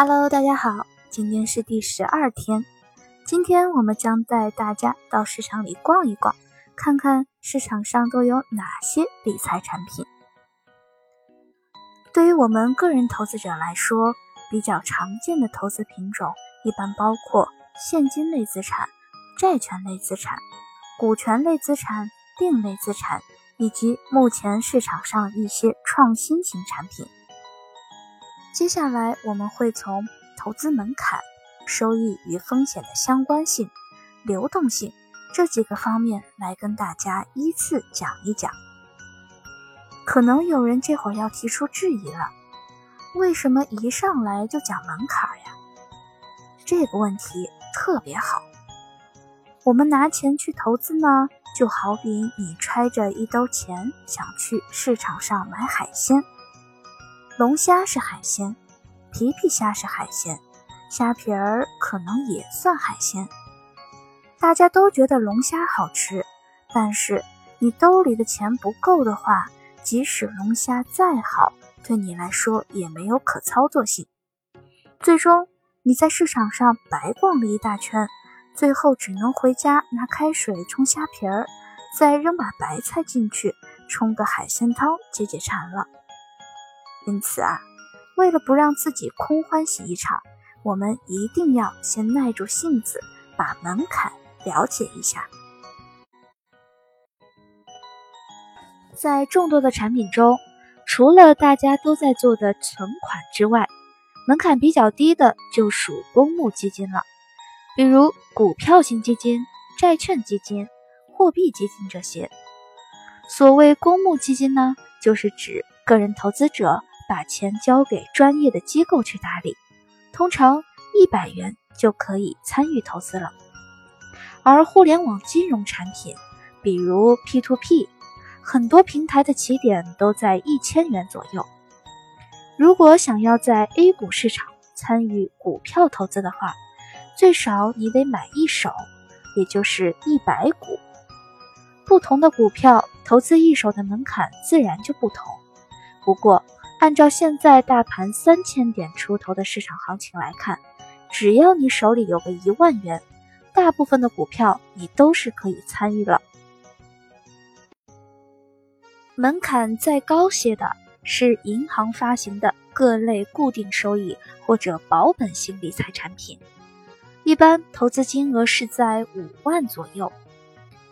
Hello，大家好，今天是第十二天。今天我们将带大家到市场里逛一逛，看看市场上都有哪些理财产品。对于我们个人投资者来说，比较常见的投资品种一般包括现金类资产、债权类资产、股权类资产、定类资产，以及目前市场上一些创新型产品。接下来我们会从投资门槛、收益与风险的相关性、流动性这几个方面来跟大家依次讲一讲。可能有人这会儿要提出质疑了，为什么一上来就讲门槛呀？这个问题特别好。我们拿钱去投资呢，就好比你揣着一兜钱想去市场上买海鲜。龙虾是海鲜，皮皮虾是海鲜，虾皮儿可能也算海鲜。大家都觉得龙虾好吃，但是你兜里的钱不够的话，即使龙虾再好，对你来说也没有可操作性。最终你在市场上白逛了一大圈，最后只能回家拿开水冲虾皮儿，再扔把白菜进去，冲个海鲜汤解解馋了。因此啊，为了不让自己空欢喜一场，我们一定要先耐住性子，把门槛了解一下。在众多的产品中，除了大家都在做的存款之外，门槛比较低的就属公募基金了，比如股票型基金、债券基金、货币基金这些。所谓公募基金呢，就是指个人投资者。把钱交给专业的机构去打理，通常一百元就可以参与投资了。而互联网金融产品，比如 P2P，很多平台的起点都在一千元左右。如果想要在 A 股市场参与股票投资的话，最少你得买一手，也就是一百股。不同的股票投资一手的门槛自然就不同。不过，按照现在大盘三千点出头的市场行情来看，只要你手里有个一万元，大部分的股票你都是可以参与了。门槛再高些的是银行发行的各类固定收益或者保本型理财产品，一般投资金额是在五万左右。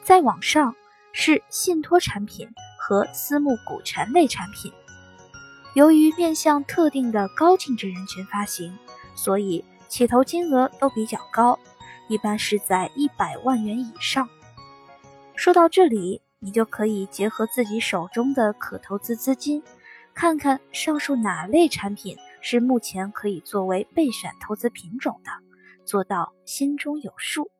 再往上是信托产品和私募股权类产品。由于面向特定的高净值人群发行，所以起投金额都比较高，一般是在一百万元以上。说到这里，你就可以结合自己手中的可投资资金，看看上述哪类产品是目前可以作为备选投资品种的，做到心中有数。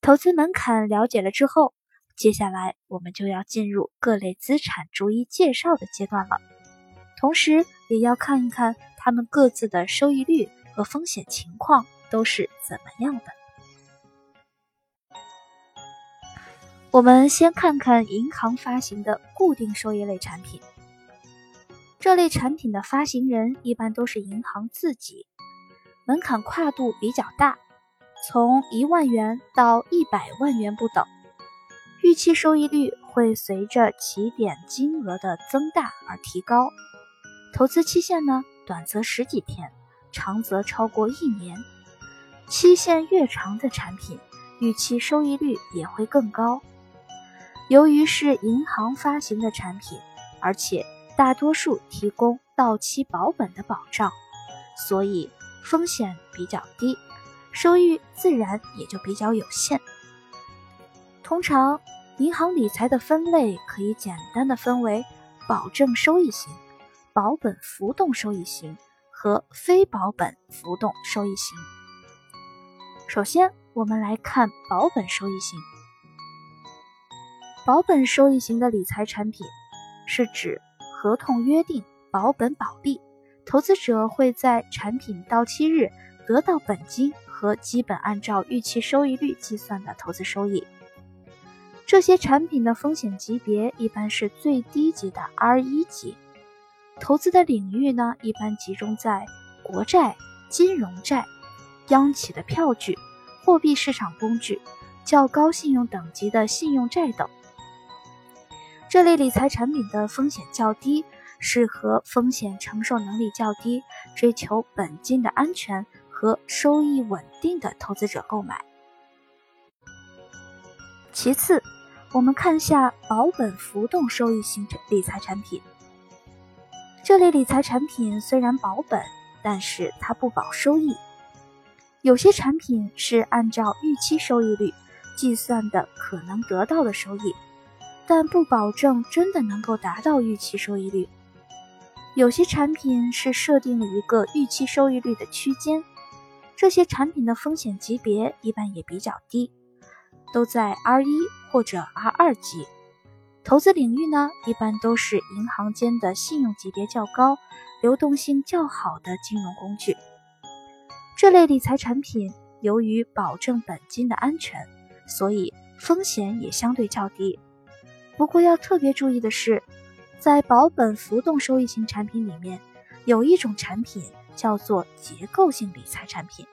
投资门槛了解了之后。接下来我们就要进入各类资产逐一介绍的阶段了，同时也要看一看它们各自的收益率和风险情况都是怎么样的。我们先看看银行发行的固定收益类产品，这类产品的发行人一般都是银行自己，门槛跨度比较大，从一万元到一百万元不等。预期收益率会随着起点金额的增大而提高，投资期限呢，短则十几天，长则超过一年。期限越长的产品，预期收益率也会更高。由于是银行发行的产品，而且大多数提供到期保本的保障，所以风险比较低，收益自然也就比较有限。通常，银行理财的分类可以简单的分为保证收益型、保本浮动收益型和非保本浮动收益型。首先，我们来看保本收益型。保本收益型的理财产品是指合同约定保本保利，投资者会在产品到期日得到本金和基本按照预期收益率计算的投资收益。这些产品的风险级别一般是最低级的 R 一级，投资的领域呢，一般集中在国债、金融债、央企的票据、货币市场工具、较高信用等级的信用债等。这类理财产品的风险较低，适合风险承受能力较低、追求本金的安全和收益稳定的投资者购买。其次，我们看下保本浮动收益型理财产品。这类理财产品虽然保本，但是它不保收益。有些产品是按照预期收益率计算的可能得到的收益，但不保证真的能够达到预期收益率。有些产品是设定了一个预期收益率的区间，这些产品的风险级别一般也比较低，都在 R 一或者 R 二级。投资领域呢，一般都是银行间的信用级别较高、流动性较好的金融工具。这类理财产品由于保证本金的安全，所以风险也相对较低。不过要特别注意的是，在保本浮动收益型产品里面，有一种产品叫做结构性理财产品，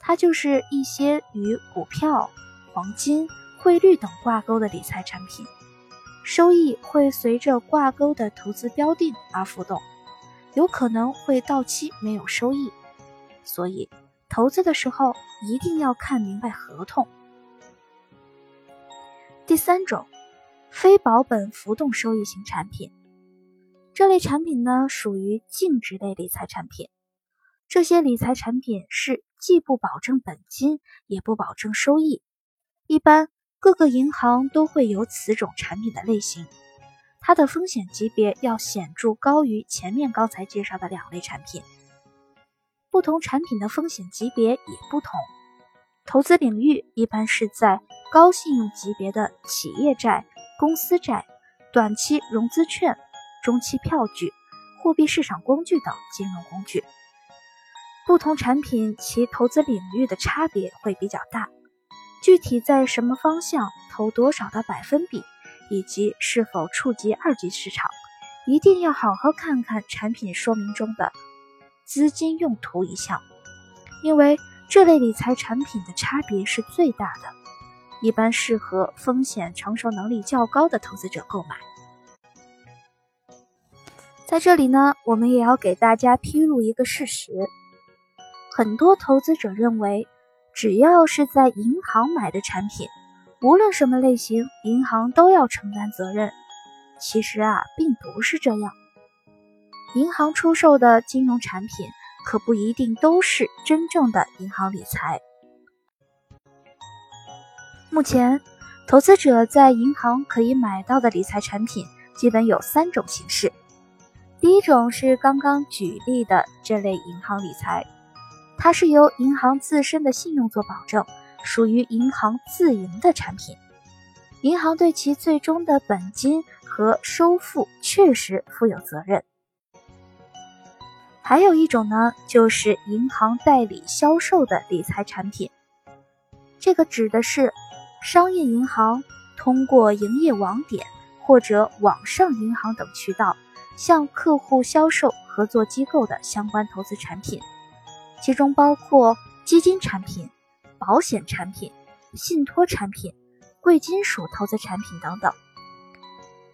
它就是一些与股票、黄金、汇率等挂钩的理财产品。收益会随着挂钩的投资标的而浮动，有可能会到期没有收益，所以投资的时候一定要看明白合同。第三种，非保本浮动收益型产品，这类产品呢属于净值类理财产品，这些理财产品是既不保证本金，也不保证收益，一般。各个银行都会有此种产品的类型，它的风险级别要显著高于前面刚才介绍的两类产品。不同产品的风险级别也不同，投资领域一般是在高信用级别的企业债、公司债、短期融资券、中期票据、货币市场工具等金融工具。不同产品其投资领域的差别会比较大。具体在什么方向投多少的百分比，以及是否触及二级市场，一定要好好看看产品说明中的资金用途一项，因为这类理财产品的差别是最大的，一般适合风险承受能力较高的投资者购买。在这里呢，我们也要给大家披露一个事实，很多投资者认为。只要是在银行买的产品，无论什么类型，银行都要承担责任。其实啊，并不是这样。银行出售的金融产品可不一定都是真正的银行理财。目前，投资者在银行可以买到的理财产品基本有三种形式。第一种是刚刚举例的这类银行理财。它是由银行自身的信用做保证，属于银行自营的产品，银行对其最终的本金和收付确实负有责任。还有一种呢，就是银行代理销售的理财产品，这个指的是商业银行通过营业网点或者网上银行等渠道，向客户销售合作机构的相关投资产品。其中包括基金产品、保险产品、信托产品、贵金属投资产品等等。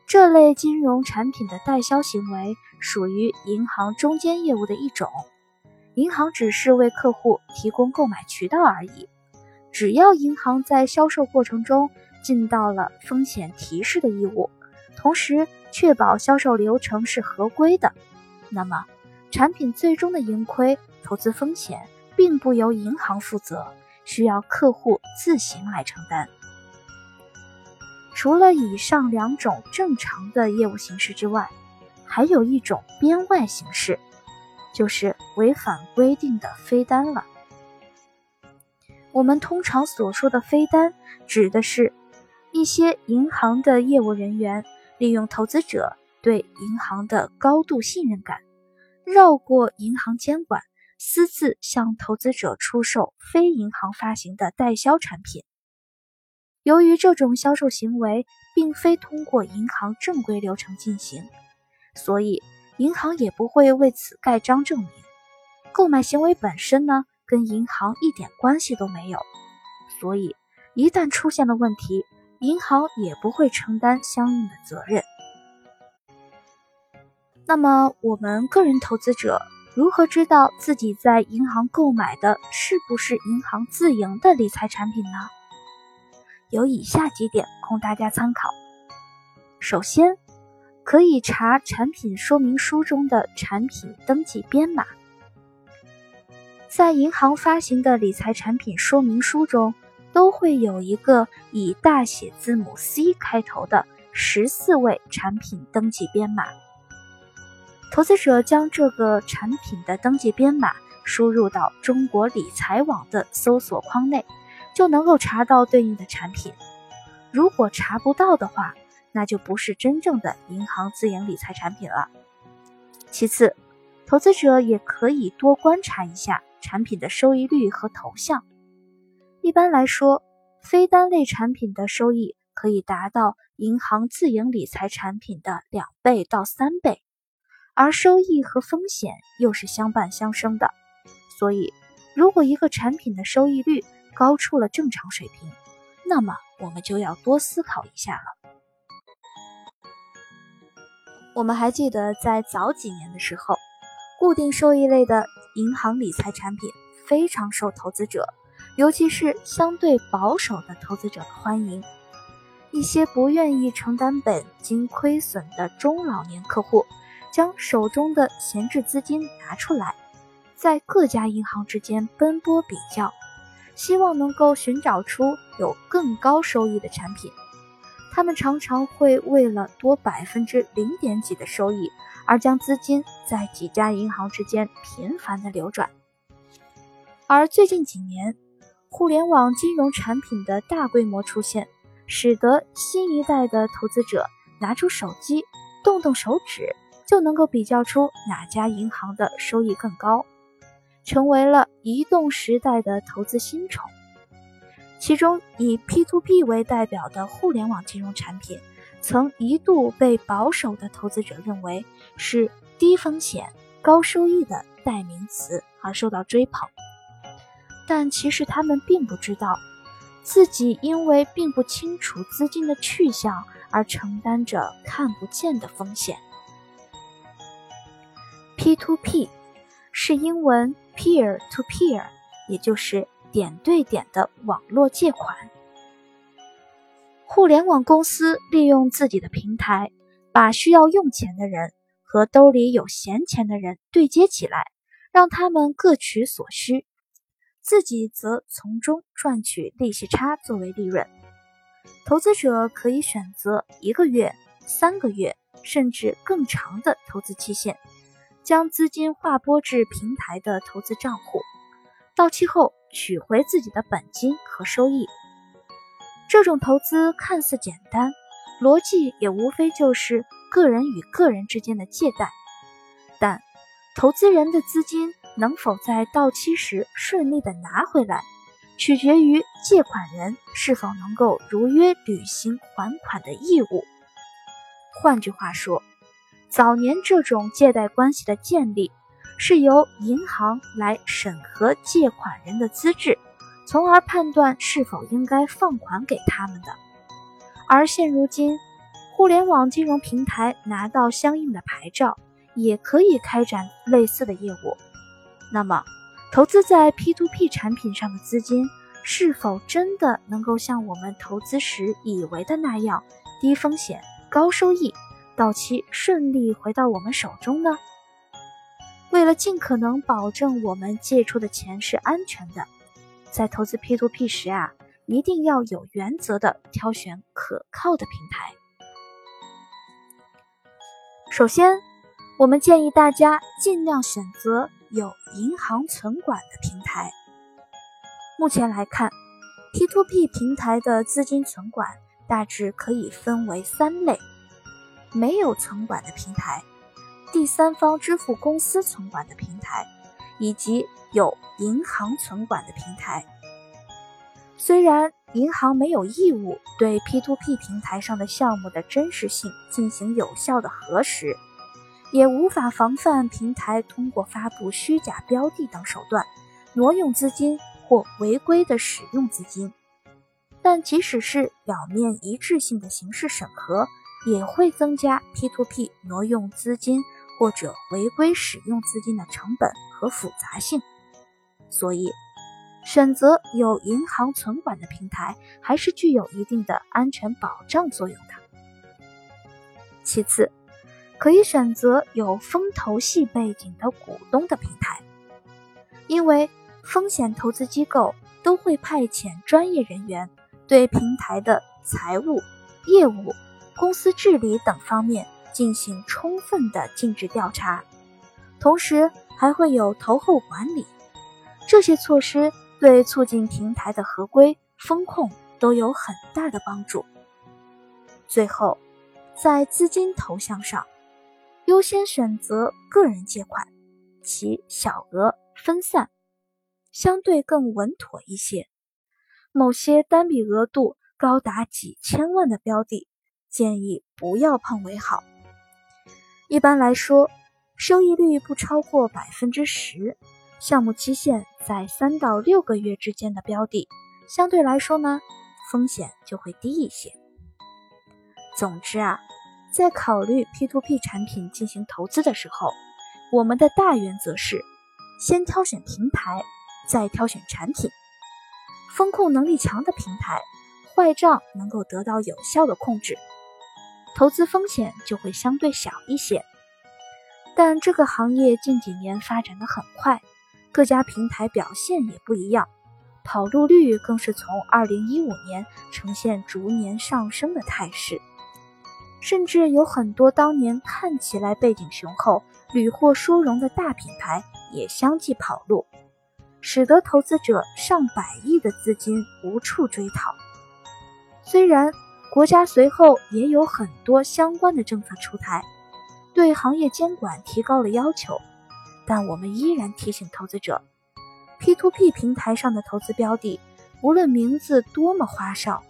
这类金融产品的代销行为属于银行中间业务的一种，银行只是为客户提供购买渠道而已。只要银行在销售过程中尽到了风险提示的义务，同时确保销售流程是合规的，那么产品最终的盈亏。投资风险并不由银行负责，需要客户自行来承担。除了以上两种正常的业务形式之外，还有一种编外形式，就是违反规定的飞单了。我们通常所说的飞单，指的是一些银行的业务人员利用投资者对银行的高度信任感，绕过银行监管。私自向投资者出售非银行发行的代销产品，由于这种销售行为并非通过银行正规流程进行，所以银行也不会为此盖章证明。购买行为本身呢，跟银行一点关系都没有，所以一旦出现了问题，银行也不会承担相应的责任。那么，我们个人投资者如何知道自己在银行购买的是不是银行自营的理财产品呢？有以下几点供大家参考。首先，可以查产品说明书中的产品登记编码。在银行发行的理财产品说明书中，都会有一个以大写字母 C 开头的十四位产品登记编码。投资者将这个产品的登记编码输入到中国理财网的搜索框内，就能够查到对应的产品。如果查不到的话，那就不是真正的银行自营理财产品了。其次，投资者也可以多观察一下。产品的收益率和投向，一般来说，非单类产品的收益可以达到银行自营理财产品的两倍到三倍，而收益和风险又是相伴相生的。所以，如果一个产品的收益率高出了正常水平，那么我们就要多思考一下了。我们还记得在早几年的时候。固定收益类的银行理财产品非常受投资者，尤其是相对保守的投资者的欢迎。一些不愿意承担本金亏损的中老年客户，将手中的闲置资金拿出来，在各家银行之间奔波比较，希望能够寻找出有更高收益的产品。他们常常会为了多百分之零点几的收益。而将资金在几家银行之间频繁的流转，而最近几年，互联网金融产品的大规模出现，使得新一代的投资者拿出手机，动动手指就能够比较出哪家银行的收益更高，成为了移动时代的投资新宠。其中以 P2P 为代表的互联网金融产品。曾一度被保守的投资者认为是低风险高收益的代名词而受到追捧，但其实他们并不知道，自己因为并不清楚资金的去向而承担着看不见的风险。P2P 是英文 peer to peer，也就是点对点的网络借款。互联网公司利用自己的平台，把需要用钱的人和兜里有闲钱的人对接起来，让他们各取所需，自己则从中赚取利息差作为利润。投资者可以选择一个月、三个月，甚至更长的投资期限，将资金划拨至平台的投资账户，到期后取回自己的本金和收益。这种投资看似简单，逻辑也无非就是个人与个人之间的借贷，但投资人的资金能否在到期时顺利的拿回来，取决于借款人是否能够如约履行还款的义务。换句话说，早年这种借贷关系的建立，是由银行来审核借款人的资质。从而判断是否应该放款给他们的。而现如今，互联网金融平台拿到相应的牌照，也可以开展类似的业务。那么，投资在 P2P 产品上的资金，是否真的能够像我们投资时以为的那样低风险高收益，到期顺利回到我们手中呢？为了尽可能保证我们借出的钱是安全的。在投资 P2P 时啊，一定要有原则的挑选可靠的平台。首先，我们建议大家尽量选择有银行存管的平台。目前来看，P2P 平台的资金存管大致可以分为三类：没有存管的平台、第三方支付公司存管的平台。以及有银行存管的平台，虽然银行没有义务对 P2P 平台上的项目的真实性进行有效的核实，也无法防范平台通过发布虚假标的等手段挪用资金或违规的使用资金。但即使是表面一致性的形式审核，也会增加 P2P 挪用资金或者违规使用资金的成本和复杂性。所以，选择有银行存管的平台还是具有一定的安全保障作用的。其次，可以选择有风投系背景的股东的平台，因为风险投资机构都会派遣专业人员对平台的财务、业务、公司治理等方面进行充分的尽职调查，同时还会有投后管理。这些措施对促进平台的合规风控都有很大的帮助。最后，在资金投向上。优先选择个人借款，其小额分散，相对更稳妥一些。某些单笔额度高达几千万的标的，建议不要碰为好。一般来说，收益率不超过百分之十，项目期限在三到六个月之间的标的，相对来说呢，风险就会低一些。总之啊。在考虑 P2P 产品进行投资的时候，我们的大原则是：先挑选平台，再挑选产品。风控能力强的平台，坏账能够得到有效的控制，投资风险就会相对小一些。但这个行业近几年发展的很快，各家平台表现也不一样，跑路率更是从2015年呈现逐年上升的态势。甚至有很多当年看起来背景雄厚、屡获殊荣的大品牌也相继跑路，使得投资者上百亿的资金无处追讨。虽然国家随后也有很多相关的政策出台，对行业监管提高了要求，但我们依然提醒投资者：P2P 平台上的投资标的，无论名字多么花哨，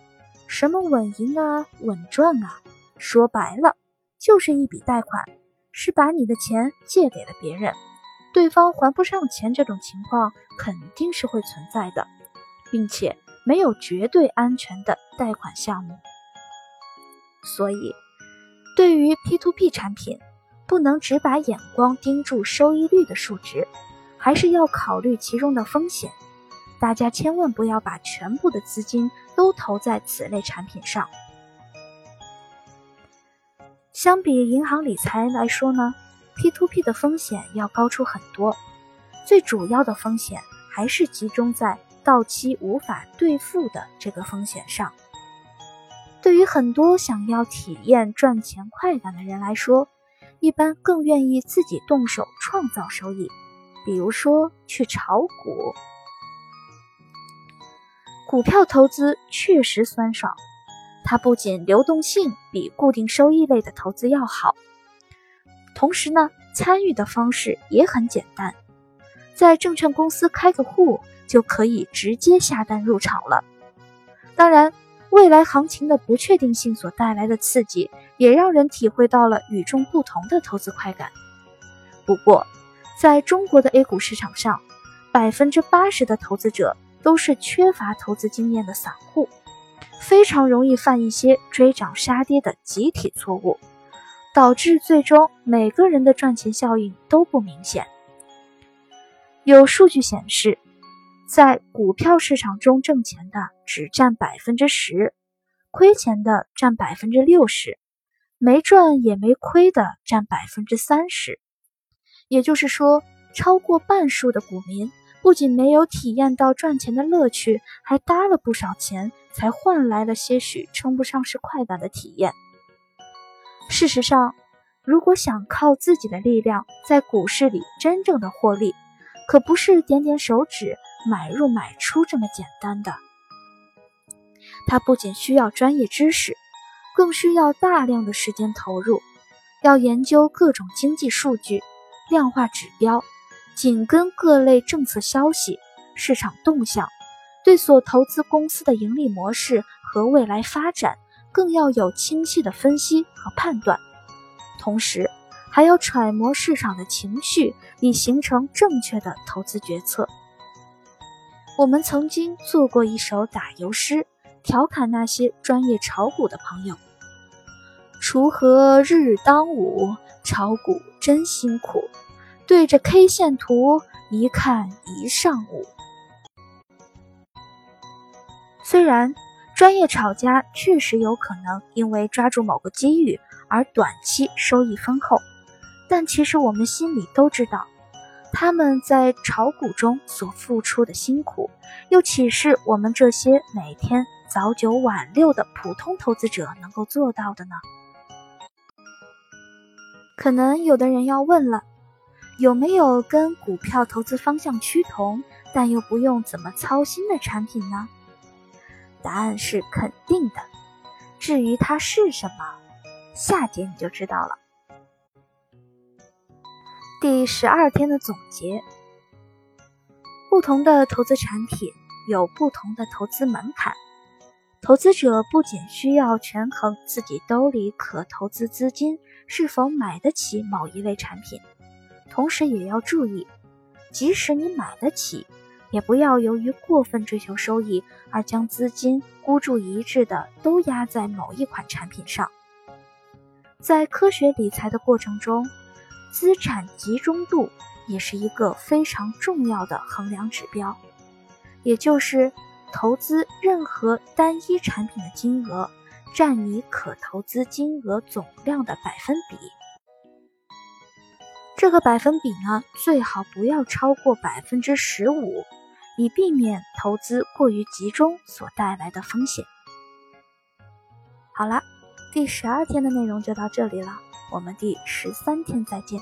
什么稳赢啊、稳赚啊。说白了，就是一笔贷款，是把你的钱借给了别人，对方还不上钱，这种情况肯定是会存在的，并且没有绝对安全的贷款项目。所以，对于 P2P 产品，不能只把眼光盯住收益率的数值，还是要考虑其中的风险。大家千万不要把全部的资金都投在此类产品上。相比银行理财来说呢，P2P 的风险要高出很多。最主要的风险还是集中在到期无法兑付的这个风险上。对于很多想要体验赚钱快感的人来说，一般更愿意自己动手创造收益，比如说去炒股。股票投资确实酸爽。它不仅流动性比固定收益类的投资要好，同时呢，参与的方式也很简单，在证券公司开个户就可以直接下单入场了。当然，未来行情的不确定性所带来的刺激，也让人体会到了与众不同的投资快感。不过，在中国的 A 股市场上，百分之八十的投资者都是缺乏投资经验的散户。非常容易犯一些追涨杀跌的集体错误，导致最终每个人的赚钱效应都不明显。有数据显示，在股票市场中挣钱的只占百分之十，亏钱的占百分之六十，没赚也没亏的占百分之三十。也就是说，超过半数的股民不仅没有体验到赚钱的乐趣，还搭了不少钱。才换来了些许称不上是快感的体验。事实上，如果想靠自己的力量在股市里真正的获利，可不是点点手指买入买出这么简单的。它不仅需要专业知识，更需要大量的时间投入，要研究各种经济数据、量化指标，紧跟各类政策消息、市场动向。对所投资公司的盈利模式和未来发展，更要有清晰的分析和判断，同时还要揣摩市场的情绪，以形成正确的投资决策。我们曾经做过一首打油诗，调侃那些专业炒股的朋友：“锄禾日当午，炒股真辛苦，对着 K 线图一看一上午。”虽然专业炒家确实有可能因为抓住某个机遇而短期收益丰厚，但其实我们心里都知道。他们在炒股中所付出的辛苦，又岂是我们这些每天早九晚六的普通投资者能够做到的呢？可能有的人要问了，有没有跟股票投资方向趋同，但又不用怎么操心的产品呢？答案是肯定的。至于它是什么，下节你就知道了。第十二天的总结：不同的投资产品有不同的投资门槛，投资者不仅需要权衡自己兜里可投资资金是否买得起某一类产品，同时也要注意，即使你买得起，也不要由于过分追求收益而将资金孤注一掷的都压在某一款产品上。在科学理财的过程中。资产集中度也是一个非常重要的衡量指标，也就是投资任何单一产品的金额占你可投资金额总量的百分比。这个百分比呢，最好不要超过百分之十五，以避免投资过于集中所带来的风险。好了，第十二天的内容就到这里了。我们第十三天再见。